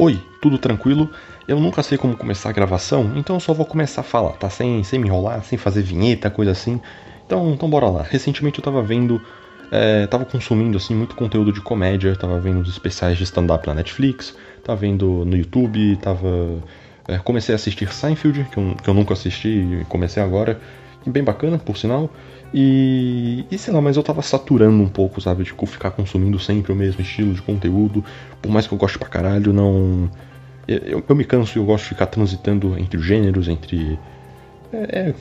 Oi, tudo tranquilo? Eu nunca sei como começar a gravação, então eu só vou começar a falar, tá? Sem, sem me enrolar, sem fazer vinheta, coisa assim. Então, então bora lá. Recentemente eu tava vendo, é, tava consumindo assim muito conteúdo de comédia, tava vendo os especiais de stand-up na Netflix, tava vendo no YouTube, tava. É, comecei a assistir Seinfeld, que eu, que eu nunca assisti, comecei agora, bem bacana, por sinal. E, e sei lá, mas eu tava saturando um pouco, sabe? Tipo, ficar consumindo sempre o mesmo estilo de conteúdo. Por mais que eu goste pra caralho, não. Eu, eu me canso e eu gosto de ficar transitando entre gêneros, entre. É, é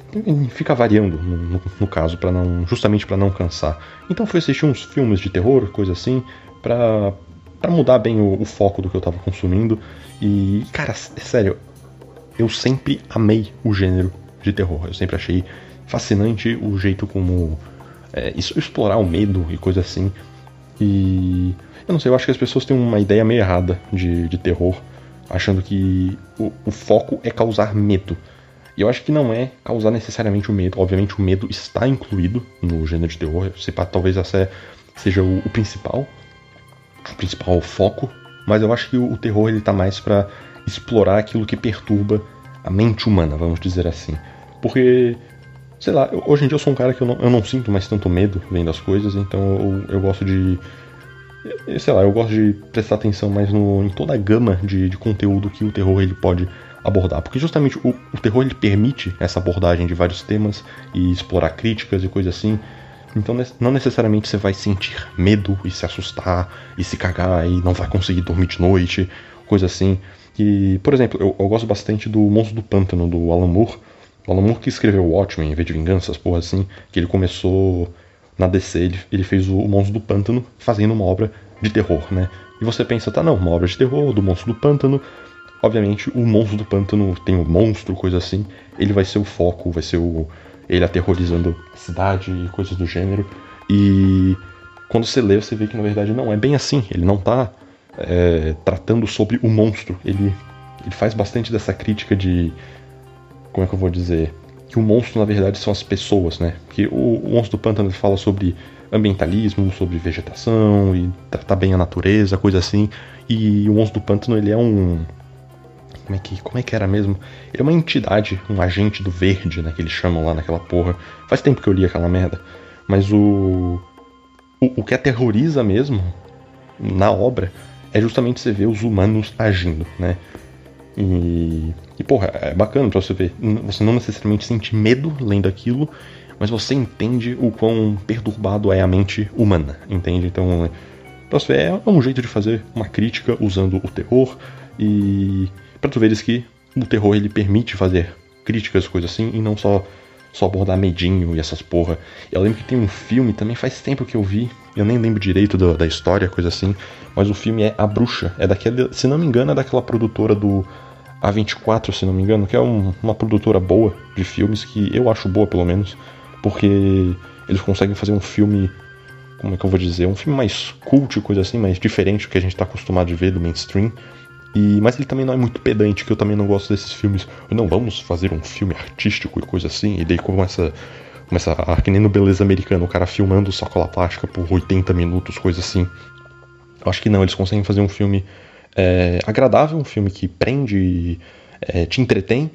fica variando no, no, no caso, para não. justamente para não cansar. Então fui assistir uns filmes de terror, coisa assim, pra, pra mudar bem o, o foco do que eu tava consumindo. E, cara, sério, eu sempre amei o gênero de terror. Eu sempre achei fascinante o jeito como é, explorar o medo e coisa assim. E eu não sei, eu acho que as pessoas têm uma ideia meio errada de, de terror, achando que o, o, foco é causar medo. E eu acho que não é causar necessariamente o medo. Obviamente o medo está incluído no gênero de terror. Se pá, talvez essa seja o, o, principal, o principal foco. Mas eu acho que o, o terror ele tá mais para explorar aquilo que perturba a mente humana, vamos dizer assim. Porque sei lá, eu, hoje em dia eu sou um cara que eu não, eu não sinto mais tanto medo vendo as coisas, então eu, eu gosto de. Sei lá, eu gosto de prestar atenção mais no, em toda a gama de, de conteúdo que o terror ele pode abordar. Porque justamente o, o terror ele permite essa abordagem de vários temas e explorar críticas e coisas assim. Então não necessariamente você vai sentir medo e se assustar e se cagar e não vai conseguir dormir de noite, coisa assim. E, por exemplo, eu, eu gosto bastante do Monstro do Pântano, do Alan Moore, o Alan Moore que escreveu Watchmen, V de Vingança, as porra assim, que ele começou na DC, ele, ele fez o, Monstro do Pântano fazendo uma obra de terror, né? E você pensa, tá, não, uma obra de terror do Monstro do Pântano. Obviamente, o Monstro do Pântano tem o um monstro, coisa assim. Ele vai ser o foco, vai ser o. Ele aterrorizando a cidade e coisas do gênero. E quando você lê, você vê que na verdade não é bem assim. Ele não tá é, tratando sobre o monstro. Ele, ele faz bastante dessa crítica de como é que eu vou dizer? Que o monstro, na verdade, são as pessoas, né? Que o, o monstro do pântano fala sobre ambientalismo, sobre vegetação e tratar bem a natureza, coisa assim. E o monstro do pântano, ele é um. Como é que, como é que era mesmo? Ele é uma entidade, um agente do verde, né? Que eles chamam lá naquela porra. Faz tempo que eu li aquela merda. Mas o. O, o que aterroriza mesmo na obra é justamente você ver os humanos agindo, né? E porra, é bacana pra você ver. Você não necessariamente sente medo lendo aquilo, mas você entende o quão perturbado é a mente humana, entende? Então, pra você ver, é um jeito de fazer uma crítica usando o terror e pra tu veres que o terror ele permite fazer críticas, coisas assim, e não só só abordar medinho e essas porra. Eu lembro que tem um filme, também faz tempo que eu vi, eu nem lembro direito do, da história, coisa assim, mas o filme é A Bruxa, é daquele, se não me engano, é daquela produtora do a24, se não me engano, que é um, uma produtora boa de filmes, que eu acho boa pelo menos, porque eles conseguem fazer um filme, como é que eu vou dizer, um filme mais cult, coisa assim, mais diferente do que a gente está acostumado de ver do mainstream. E, mas ele também não é muito pedante, que eu também não gosto desses filmes. Não, vamos fazer um filme artístico e coisa assim, e daí começa. Começa a, que nem no Beleza Americana, o cara filmando sacola plástica por 80 minutos, coisa assim. Eu acho que não, eles conseguem fazer um filme é, agradável, um filme que prende, é, te entretém,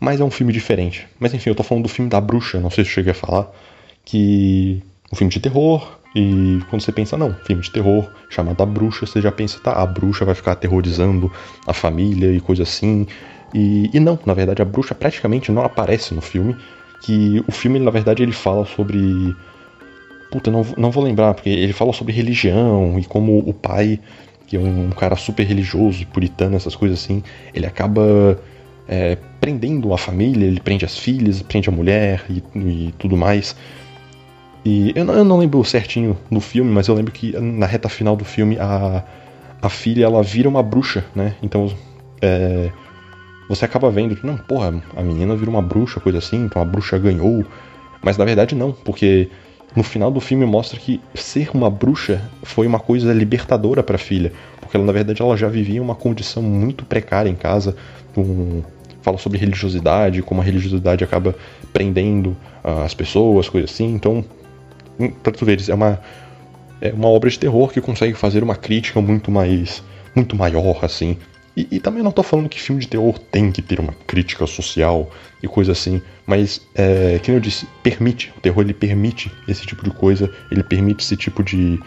mas é um filme diferente. Mas enfim, eu tô falando do filme da bruxa, não sei se eu cheguei a falar, que um filme de terror, e quando você pensa, não, filme de terror chamado A Bruxa, você já pensa, tá, a bruxa vai ficar aterrorizando a família e coisa assim. E, e não, na verdade, a bruxa praticamente não aparece no filme, que o filme, na verdade, ele fala sobre. Puta, não, não vou lembrar, porque ele fala sobre religião e como o pai que é um cara super religioso, puritano, essas coisas assim, ele acaba é, prendendo a família, ele prende as filhas, prende a mulher e, e tudo mais. E eu não, eu não, lembro certinho no filme, mas eu lembro que na reta final do filme a, a filha ela vira uma bruxa, né? Então é, você acaba vendo que, não, porra, a menina vira uma bruxa, coisa assim, então a bruxa ganhou. Mas na verdade não, porque no final do filme mostra que ser uma bruxa foi uma coisa libertadora para a filha, porque ela na verdade ela já vivia uma condição muito precária em casa, um, fala sobre religiosidade, como a religiosidade acaba prendendo uh, as pessoas, coisas assim. Então, para tu veres, é uma é uma obra de terror que consegue fazer uma crítica muito mais muito maior assim E, e, também não tô falando que filme de terror tem que ter uma crítica social e coisa assim, mas, é, que eu disse, permite, o terror ele permite esse tipo de coisa, ele permite esse tipo de,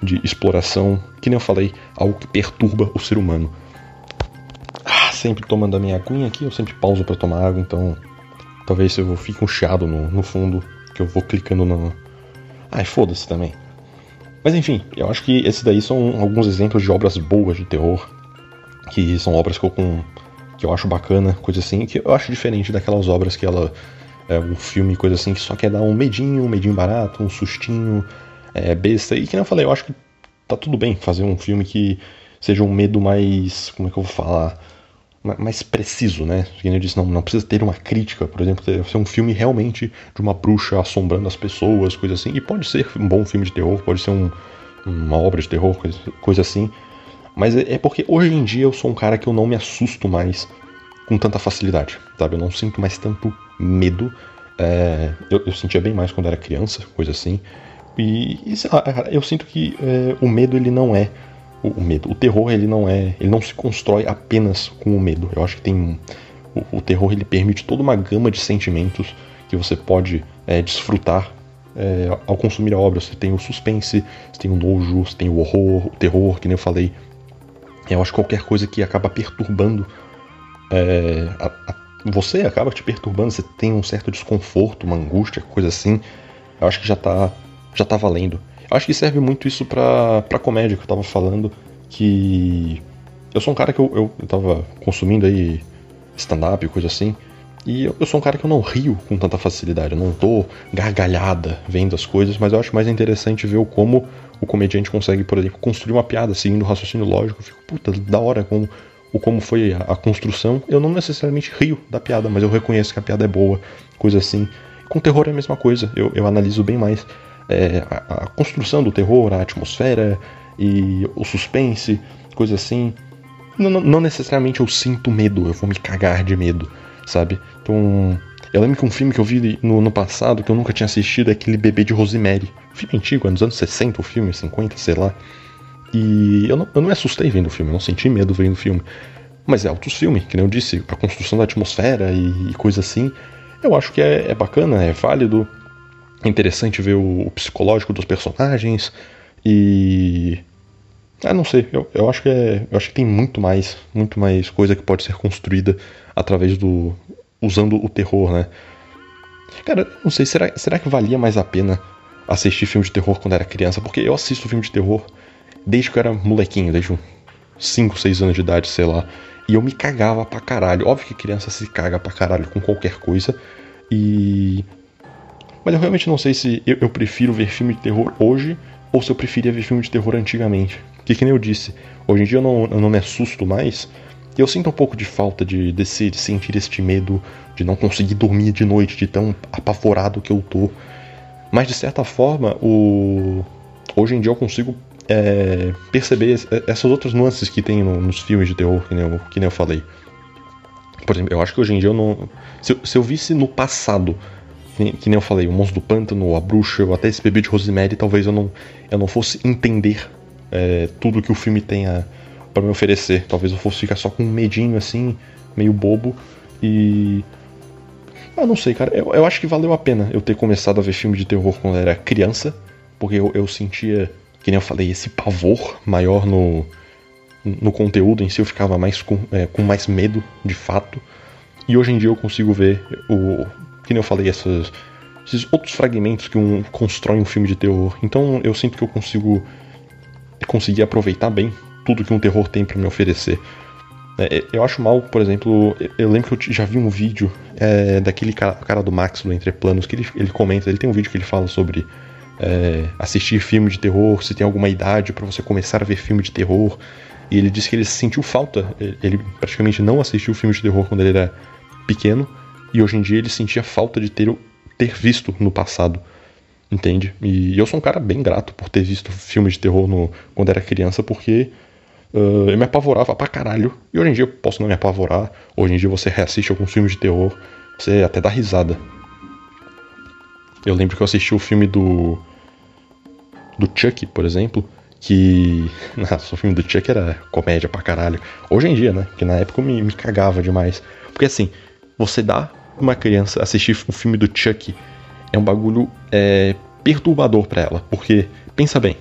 de exploração, que nem eu falei, algo que perturba o ser humano. Ah, sempre tomando a minha aguinha aqui, eu sempre pauso para tomar água, então talvez eu fique um chiado no, no fundo, que eu vou clicando no... Ai, foda-se também. Mas enfim, eu acho que esses daí são alguns exemplos de obras boas de terror que são obras que eu, com, que eu acho bacana, coisa assim, que eu acho diferente daquelas obras que ela. É um filme, coisa assim, que só quer dar um medinho, um medinho barato, um sustinho, é, besta. E que eu falei, eu acho que tá tudo bem fazer um filme que seja um medo mais. Como é que eu vou falar? mais preciso, né? Como eu disse, não, não precisa ter uma crítica, por exemplo, ser um filme realmente de uma bruxa assombrando as pessoas, coisa assim. E pode ser um bom filme de terror, pode ser um, uma obra de terror, coisa, coisa assim. Mas é, é porque hoje em dia eu sou um cara que eu não me assusto mais com tanta facilidade, sabe? Eu não sinto mais tanto medo. É, eu, eu, sentia bem mais quando era criança, coisa assim. E, e sei lá, eu sinto que é, o medo ele não é o, o, medo, o terror ele não é, ele não se constrói apenas com o medo. Eu acho que tem o, o terror ele permite toda uma gama de sentimentos que você pode é, desfrutar é, ao consumir a obra. Você tem o suspense, você tem o nojo, você tem o horror, o terror, que nem eu falei. Eu acho que qualquer coisa que acaba perturbando é, a, a, você acaba te perturbando, você tem um certo desconforto, uma angústia, coisa assim. Eu acho que já tá, já tá valendo. Eu acho que serve muito isso pra, pra comédia que eu tava falando, que eu sou um cara que eu, eu, eu tava consumindo aí stand-up coisa assim, e eu, eu, sou um cara que eu não rio com tanta facilidade, eu não tô gargalhada vendo as coisas, mas eu acho mais interessante ver como o comediante consegue, por exemplo, construir uma piada seguindo o raciocínio lógico. Eu fico, puta, da hora como, o como foi a, a, construção. Eu não necessariamente rio da piada, mas eu reconheço que a piada é boa, coisa assim. Com terror é a mesma coisa, eu, eu analiso bem mais é, a, a, construção do terror, a atmosfera e o suspense, coisa assim. Não, não, não necessariamente eu sinto medo, eu vou me cagar de medo, sabe? Então eu lembro que um filme que eu vi no, no passado, que eu nunca tinha assistido, é aquele Bebê de Rosemary. filme antigo, é anos 60 o filme, 50, sei lá. E eu não, eu não me assustei vendo o filme, eu não senti medo vendo o filme. Mas é altos filme, que nem eu disse, a construção da atmosfera e, e coisa assim. Eu acho que é, é, bacana, é válido. É interessante ver o, o psicológico dos personagens. E. Ah, não sei, eu, eu acho que é. Eu acho que tem muito mais, muito mais coisa que pode ser construída através do, usando o terror, né? Cara, não sei, será, será que valia mais a pena assistir filme de terror quando era criança? Porque eu assisto filme de terror desde que eu era molequinho, desde uns 5, 6 anos de idade, sei lá. E eu me cagava pra caralho. Óbvio que criança se caga pra caralho com qualquer coisa. E. Mas eu realmente não sei se eu, eu prefiro ver filme de terror hoje ou se eu preferia ver filme de terror antigamente. Porque, que nem eu disse, hoje em dia eu não, eu não me assusto mais eu sinto um pouco de falta de, desse, de sentir este medo, de não conseguir dormir de noite, de tão apavorado que eu tô. Mas de certa forma, o... hoje em dia eu consigo é, perceber essas outras nuances que tem no, nos filmes de terror, que nem, eu, que nem eu falei. Por exemplo, eu acho que hoje em dia eu não. Se se eu visse no passado, que nem, que nem eu falei, o Monstro do Pântano, a Bruxa, ou até esse bebê de Rosemary, talvez eu não, eu não fosse entender é, tudo que o filme tem para me oferecer. Talvez eu fosse ficar só com um medinho assim, meio bobo. E. Ah, não sei, cara. Eu, eu acho que valeu a pena eu ter começado a ver filme de terror quando eu era criança. Porque eu, eu sentia, que nem eu falei, esse pavor maior no, no conteúdo em si. Eu ficava mais com, é, com mais medo, de fato. E hoje em dia eu consigo ver o. Que nem eu falei, essas, esses outros fragmentos que um, constrói um filme de terror. Então eu sinto que eu consigo conseguir aproveitar bem tudo que um terror tem para me oferecer. É, é, eu acho mal, por exemplo, eu lembro que eu já vi um vídeo é, daquele cara, cara, do Max do Entre Planos, que ele, ele comenta, ele tem um vídeo que ele fala sobre é, assistir filme de terror, se tem alguma idade para você começar a ver filme de terror. E ele disse que ele sentiu falta, ele praticamente não assistiu filme de terror quando ele era pequeno, e hoje em dia ele sentia falta de ter, ter visto no passado. Entende? E eu sou um cara bem grato por ter visto filmes de terror no, quando era criança, porque Uh, eu me apavorava pra caralho. E hoje em dia eu posso não me apavorar. Hoje em dia você reassiste alguns filmes de terror, você até dá risada. Eu lembro que eu assisti o filme do. do Chuck, por exemplo. que. Nossa, o filme do Chuck era comédia pra caralho. Hoje em dia, né? Que na época eu me, me cagava demais. Porque assim, você dá uma criança assistir o filme do Chuck é um bagulho é, perturbador para ela. Porque, pensa bem,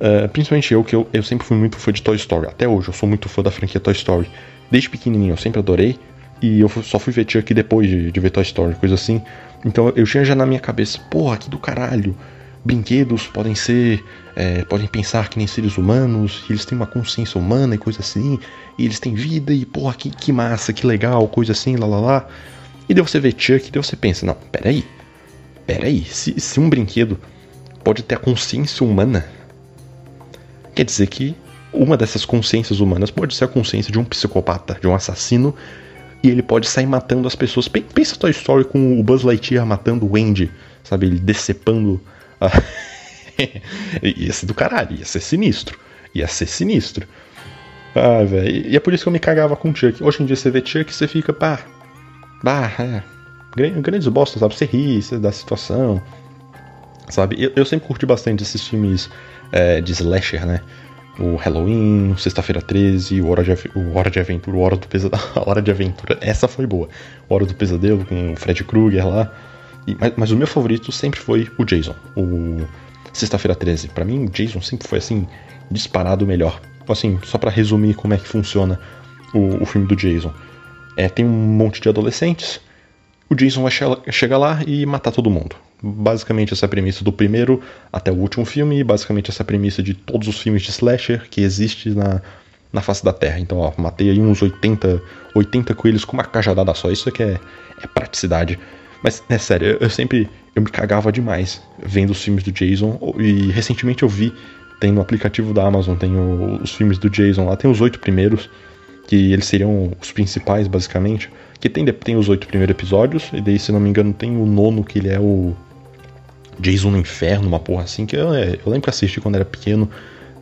uh, principalmente eu, que eu, eu sempre fui muito fã de Toy Story. Até hoje eu sou muito fã da franquia Toy Story. Desde pequenininho eu sempre adorei. E eu só fui ver Chuck depois de, de ver Toy Story, coisa assim. Então eu tinha já na minha cabeça, porra, que do caralho. Brinquedos podem ser. É, podem pensar que nem seres humanos, eles têm uma consciência humana e coisa assim, e eles têm vida, e porra, que, que massa, que legal, coisa assim, lá lá lá. E daí você vê Chuck e daí você pensa, não, peraí, peraí, se, se um brinquedo pode ter a consciência humana, quer dizer que uma dessas consciências humanas pode ser a consciência de um psicopata, de um assassino, e ele pode sair matando as pessoas. Pensa a tua história com o Buzz Lightyear matando o Wendy, sabe? Ele decepando a... ia ser do caralho, ia ser sinistro. Ia ser sinistro. Ah, velho. E é por isso que eu me cagava com Chuck. Hoje em dia você vê Chuck e você fica, pá. Bah, é. Grandes bostas, sabe? Você ri você da situação. Sabe? Eu, eu sempre curti bastante esses filmes é, de slasher, né? o Halloween, Sexta-feira 13, o Hora de, o Hora de Aventura, o Hora do Pesadelo. Hora de Aventura, essa foi boa. O Hora do Pesadelo com o Fred Krueger lá. E, mas, mas, o meu favorito sempre foi o Jason, o Sexta-feira 13. Para mim, o Jason sempre foi assim, disparado melhor. Assim, só para resumir como é que funciona o, o filme do Jason. É, tem um monte de adolescentes, o Jason vai chegar lá e matar todo mundo. Basicamente essa é a premissa do primeiro até o último filme, e basicamente essa é a premissa de todos os filmes de slasher que existe na, na face da Terra. Então, ó, matei aí uns 80, 80 coelhos com uma cajadada só. Isso aqui é, é praticidade. Mas, é sério, eu, eu sempre eu me cagava demais vendo os filmes do Jason. E recentemente eu vi, tem no aplicativo da Amazon, tem o, os filmes do Jason lá, tem os oito primeiros, que eles seriam os principais, basicamente. Que tem, tem os oito primeiros episódios, e daí, se não me engano, tem o nono, que ele é o Jason no Inferno, uma porra assim, que eu, é, eu lembro que assisti quando era pequeno,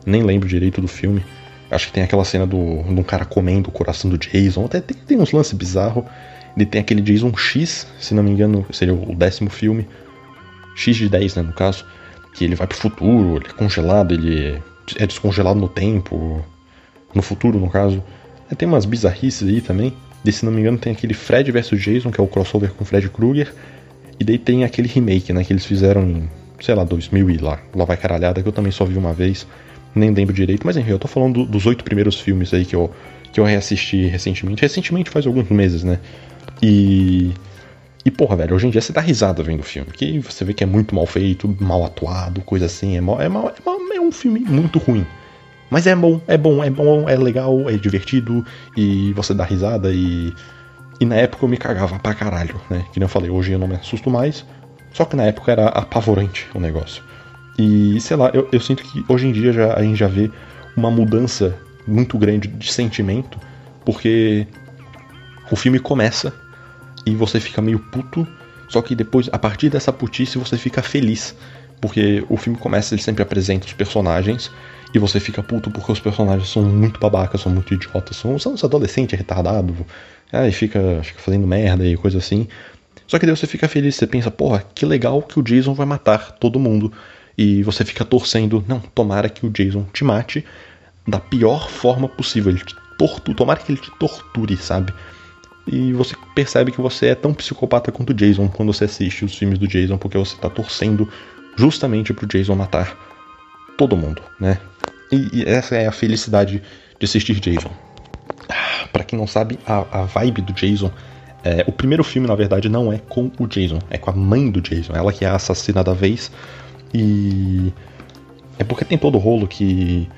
nem lembro direito do filme. Acho que tem aquela cena do, de um cara comendo o coração do Jason, até tem, tem uns lances bizarros. Ele tem aquele Jason X, se não me engano, seria o décimo filme. X de 10, né, no caso. Que ele vai pro futuro, ele é congelado, ele é descongelado no tempo. No futuro, no caso. Tem umas bizarrices aí também. E se não me engano, tem aquele Fred vs Jason, que é o crossover com Fred Krueger. E daí tem aquele remake, né, que eles fizeram em, sei lá, 2000 e lá, lá vai caralhada, que eu também só vi uma vez, nem lembro direito, mas enfim, eu tô falando do, dos oito primeiros filmes aí que eu, que eu reassisti recentemente, recentemente faz alguns meses, né, e... E porra, velho, hoje em dia você dá risada vendo o filme, que você vê que é muito mal feito, mal atuado, coisa assim, é, mal, é, mal, é, mal, é um filme muito ruim. Mas é bom, é bom, é bom, é legal, é divertido, e você dá risada e e na época eu me cagava pra caralho, né? Que nem eu falei, hoje eu não me assusto mais. Só que na época era apavorante o negócio. E sei lá, eu, eu sinto que hoje em dia já, a gente já vê uma mudança muito grande de sentimento, porque o filme começa e você fica meio puto, só que depois, a partir dessa putice, você fica feliz. Porque o filme começa, ele sempre apresenta os personagens, e você fica puto porque os personagens são muito babacas, são muito idiotas, são, são uns adolescentes retardados, Aí fica, fica fazendo merda e coisa assim. Só que daí você fica feliz, você pensa, porra, que legal que o Jason vai matar todo mundo. E você fica torcendo, não, tomara que o Jason te mate da pior forma possível. Ele te tortura, tomara que ele te torture, sabe? E você percebe que você é tão psicopata quanto o Jason quando você assiste os filmes do Jason, porque você tá torcendo justamente pro Jason matar todo mundo, né? E, e essa é a felicidade de assistir Jason para quem não sabe, a, a vibe do Jason. É, o primeiro filme, na verdade, não é com o Jason, é com a mãe do Jason, ela que é a assassina da vez. E. É porque tem todo o rolo que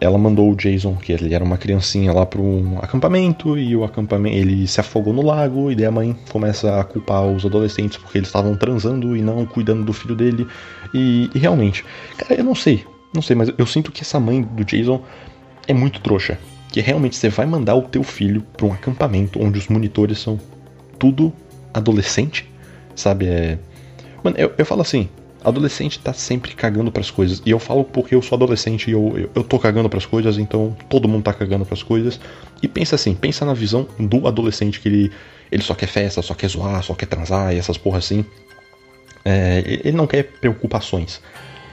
ela mandou o Jason, que ele era uma criancinha, lá para um acampamento e o acampamento ele se afogou no lago e daí a mãe começa a culpar os adolescentes porque eles estavam transando e não cuidando do filho dele. E, e, realmente, cara, eu não sei, não sei, mas eu sinto que essa mãe do Jason é muito trouxa que realmente você vai mandar o teu filho para um acampamento onde os monitores são tudo adolescente, sabe? É... Mano, eu, eu falo assim, adolescente tá sempre cagando para as coisas. E eu falo porque eu sou adolescente e eu, eu, eu tô cagando para as coisas, então todo mundo tá cagando para as coisas. E pensa assim, pensa na visão do adolescente que ele, ele só quer festa, só quer zoar, só quer transar e essas porra assim. É, ele não quer preocupações.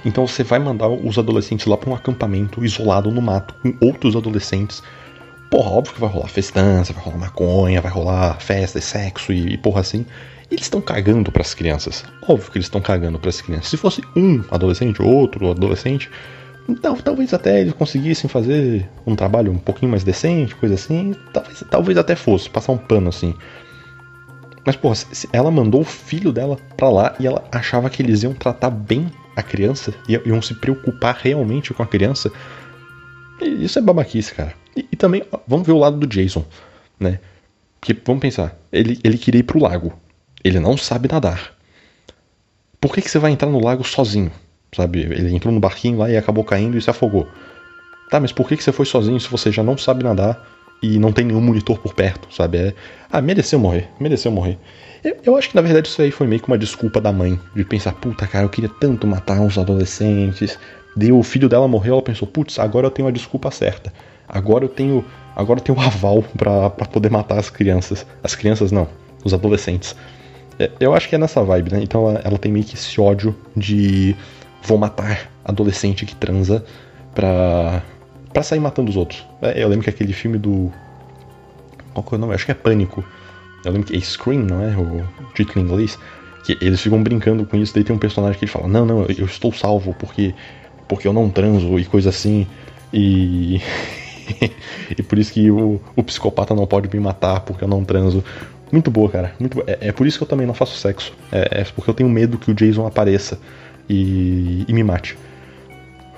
Então você vai mandar os adolescentes lá para um acampamento isolado no mato com outros adolescentes. Porra, óbvio que vai rolar festança, vai rolar maconha, vai rolar festa, sexo e, e porra assim. Eles estão cagando para as crianças. Óbvio que eles estão cagando para as crianças. Se fosse um adolescente, outro adolescente, então, talvez até eles conseguissem fazer um trabalho um pouquinho mais decente, coisa assim. Talvez, talvez até fosse, passar um pano assim. Mas, porra, ela mandou o filho dela pra lá e ela achava que eles iam tratar bem a criança, iam se preocupar realmente com a criança. Isso é babaquice, cara. E, e, também, vamos ver o lado do Jason, né? Porque, vamos pensar, ele, ele queria ir pro lago. Ele não sabe nadar. Por que, que você vai entrar no lago sozinho? sabe? Ele entrou no barquinho lá e acabou caindo e se afogou. Tá, mas por que, que você foi sozinho se você já não sabe nadar e não tem nenhum monitor por perto, sabe? É, ah, mereceu morrer, mereceu morrer. Eu, eu, acho que na verdade isso aí foi meio que uma desculpa da mãe, de pensar, puta cara, eu queria tanto matar uns adolescentes. Deu o filho dela morreu, ela pensou, putz, agora eu tenho a desculpa certa. Agora eu tenho, agora eu tenho aval para poder matar as crianças. As crianças não, os adolescentes. É, eu acho que é nessa vibe, né? Então ela, ela tem meio que esse ódio de vou matar adolescente que transa pra, pra sair matando os outros. É, eu lembro que aquele filme do. Qual que é o nome? Acho que é Pânico. Eu lembro que é Scream, não é? O título em inglês. Que eles ficam brincando com isso, daí tem um personagem que ele fala, não, não, eu estou salvo porque, porque eu não transo e coisa assim. E. e por isso que o, o psicopata não pode me matar porque eu não transo. Muito boa, cara. Muito boa. É, é, por isso que eu também não faço sexo. É, é porque eu tenho medo que o Jason apareça e, e me mate.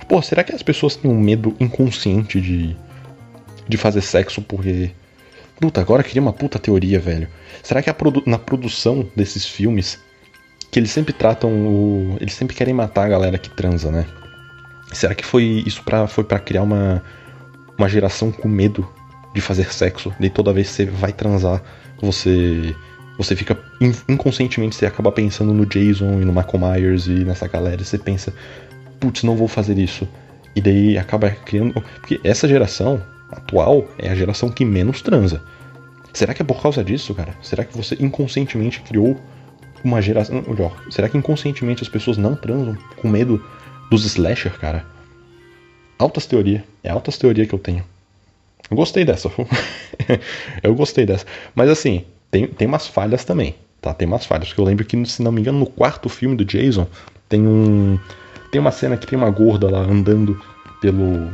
Pô, será que as pessoas têm um medo inconsciente de, de fazer sexo porque. Puta, agora queria uma puta teoria, velho. Será que produ na produção desses filmes, que eles sempre tratam o. Eles sempre querem matar a galera que transa, né? Será que foi isso pra, foi para criar uma, uma geração com medo de fazer sexo? De toda vez que você vai transar, você você fica inconscientemente você acaba pensando no Jason e no Michael Myers e nessa galera, e você pensa, putz, não vou fazer isso. E daí acaba criando, porque essa geração atual é a geração que menos transa. Será que é por causa disso, cara? Será que você inconscientemente criou uma geração, melhor, será que inconscientemente as pessoas não transam com medo dos slasher, cara? Altas teoria, é altas teoria que eu tenho. Eu gostei dessa. eu gostei dessa. Mas assim, tem, tem umas falhas também, tá? Tem umas falhas. Porque eu lembro que, se não me engano, no quarto filme do Jason, tem um. Tem uma cena que tem uma gorda lá andando pelo,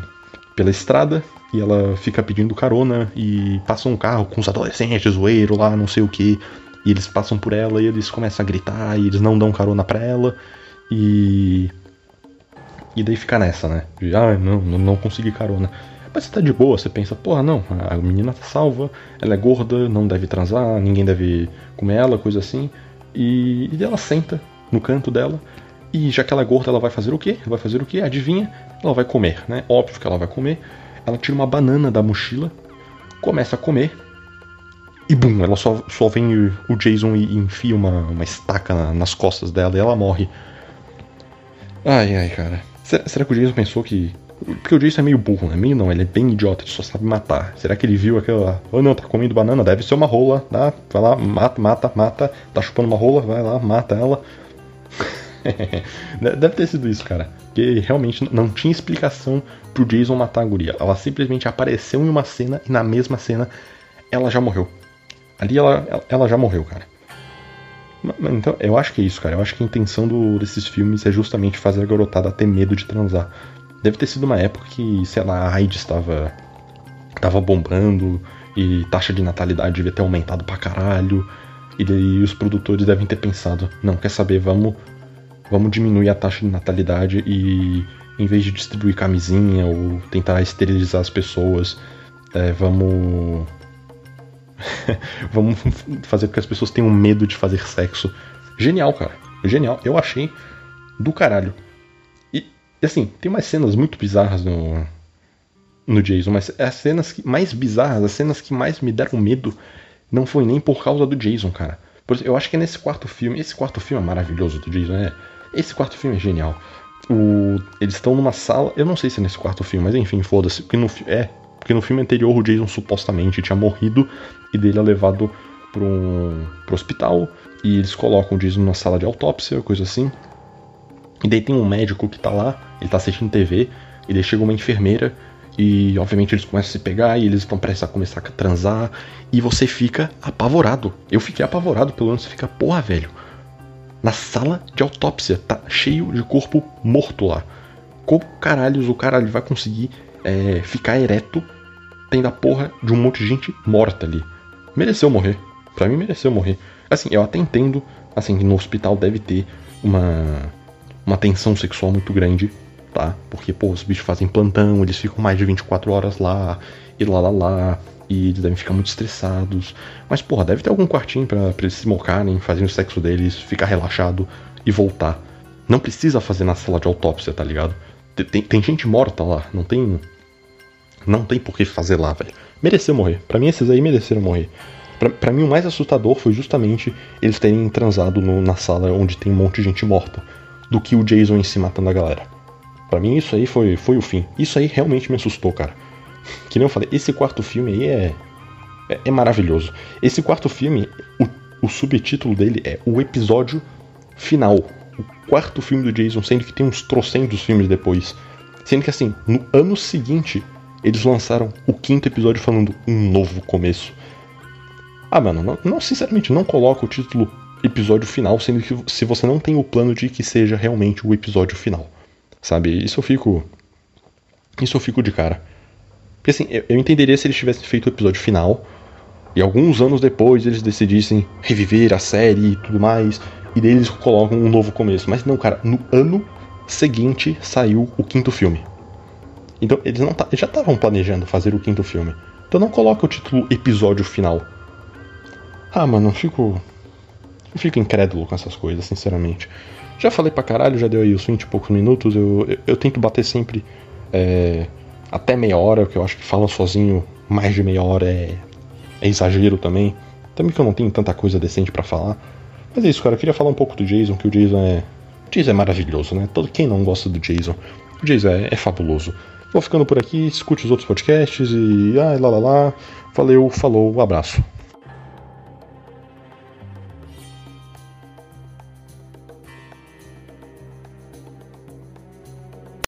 pela estrada e ela fica pedindo carona e passa um carro com os adolescentes, zoeiro lá, não sei o que. E eles passam por ela e eles começam a gritar e eles não dão carona pra ela. E. E daí fica nessa, né? Ah, não, não consegui carona. Mas você tá de boa, você pensa, porra, não, a menina tá salva, ela é gorda, não deve transar, ninguém deve comer ela, coisa assim. E, e ela senta no canto dela, e já que ela é gorda, ela vai fazer o quê? Vai fazer o quê? Adivinha? Ela vai comer, né? Óbvio que ela vai comer. Ela tira uma banana da mochila, começa a comer, e bum, ela só, só vem o Jason e enfia uma, uma estaca nas costas dela e ela morre. Ai, ai, cara. Será, será que o Jason pensou que porque o Jason é meio burro, né? Meio não, ele é bem idiota, ele só sabe matar. Será que ele viu aquela. Oh não, tá comendo banana, deve ser uma rola, tá? Vai lá, mata, mata, mata. Tá chupando uma rola, vai lá, mata ela. deve ter sido isso, cara. Porque realmente não tinha explicação pro Jason matar a guria. Ela simplesmente apareceu em uma cena e na mesma cena ela já morreu. Ali ela, ela já morreu, cara. Então, eu acho que é isso, cara. Eu acho que a intenção do, desses filmes é justamente fazer a garotada ter medo de transar. Deve ter sido uma época que, sei lá, a AIDS estava tava bombando e taxa de natalidade devia ter aumentado pra caralho. E daí os produtores devem ter pensado, não, quer saber, vamos, vamos diminuir a taxa de natalidade e em vez de distribuir camisinha ou tentar esterilizar as pessoas, é, vamos. vamos fazer com que as pessoas tenham medo de fazer sexo. Genial, cara. Genial. Eu achei do caralho. E assim, tem umas cenas muito bizarras no, no Jason, mas as cenas que, mais bizarras, as cenas que mais me deram medo, não foi nem por causa do Jason, cara. Eu acho que é nesse quarto filme. Esse quarto filme é maravilhoso do Jason, né? Esse quarto filme é genial. O, eles estão numa sala. Eu não sei se é nesse quarto filme, mas enfim, foda-se. Porque no, é, porque no filme anterior o Jason supostamente tinha morrido e dele é levado pro, um, pro hospital. E eles colocam o Jason na sala de autópsia, coisa assim. E daí tem um médico que tá lá, ele tá assistindo TV, e daí chega uma enfermeira, e obviamente eles começam a se pegar, e eles estão prestes a começar a transar, e você fica apavorado. Eu fiquei apavorado, pelo menos você fica, porra, velho. Na sala de autópsia, tá cheio de corpo morto lá. Como caralhos o cara vai conseguir é, ficar ereto tendo a porra de um monte de gente morta ali? Mereceu morrer. Pra mim mereceu morrer. Assim, eu até entendo, assim, que no hospital deve ter uma uma tensão sexual muito grande, tá? Porque, pô, os bichos fazem plantão, eles ficam mais de 24 horas lá, e lá lá lá, e eles devem ficar muito estressados. Mas, porra, deve ter algum quartinho pra eles se mocarem, fazerem o sexo deles, ficar relaxado e voltar. Não precisa fazer na sala de autópsia, tá ligado? Tem, tem gente morta lá, não tem. Não tem por que fazer lá, velho. Mereceu morrer. Para mim, esses aí mereceram morrer. Para mim, o mais assustador foi justamente eles terem transado no, na sala onde tem um monte de gente morta do que o Jason em si matando a galera. Para mim isso aí foi, foi o fim. Isso aí realmente me assustou, cara. Que nem eu falei, esse quarto filme aí é, é, é maravilhoso. Esse quarto filme, o, o subtítulo dele é O Episódio Final. O quarto filme do Jason, sendo que tem uns trocentos filmes depois. Sendo que assim, no ano seguinte, eles lançaram o quinto episódio falando um novo começo. Ah, mano, não, não, sinceramente, não coloca o título episódio final, sendo que se você não tem o plano de que seja realmente o episódio final. Sabe? Isso eu fico. Isso eu fico de cara. Porque assim, eu, entenderia se eles tivessem feito o episódio final e alguns anos depois eles decidissem reviver a série e tudo mais, e daí eles colocam um novo começo. Mas não, cara, no ano seguinte saiu o quinto filme. Então eles, não eles já estavam planejando fazer o quinto filme. Então não coloca o título episódio final. Ah, mano, eu fico. Eu fico incrédulo com essas coisas, sinceramente. Já falei pra caralho, já deu aí os 20 e poucos minutos. Eu, eu, eu tento bater sempre é, até meia hora, porque eu acho que falar sozinho mais de meia hora é, é exagero também. Também que eu não tenho tanta coisa decente para falar. Mas é isso, cara. Eu queria falar um pouco do Jason, que o Jason é. O Jason é maravilhoso, né? Todo quem não gosta do Jason. O Jason é, é fabuloso. Vou ficando por aqui, escute os outros podcasts e. Ah, lá lá lá. Valeu, falou, um abraço.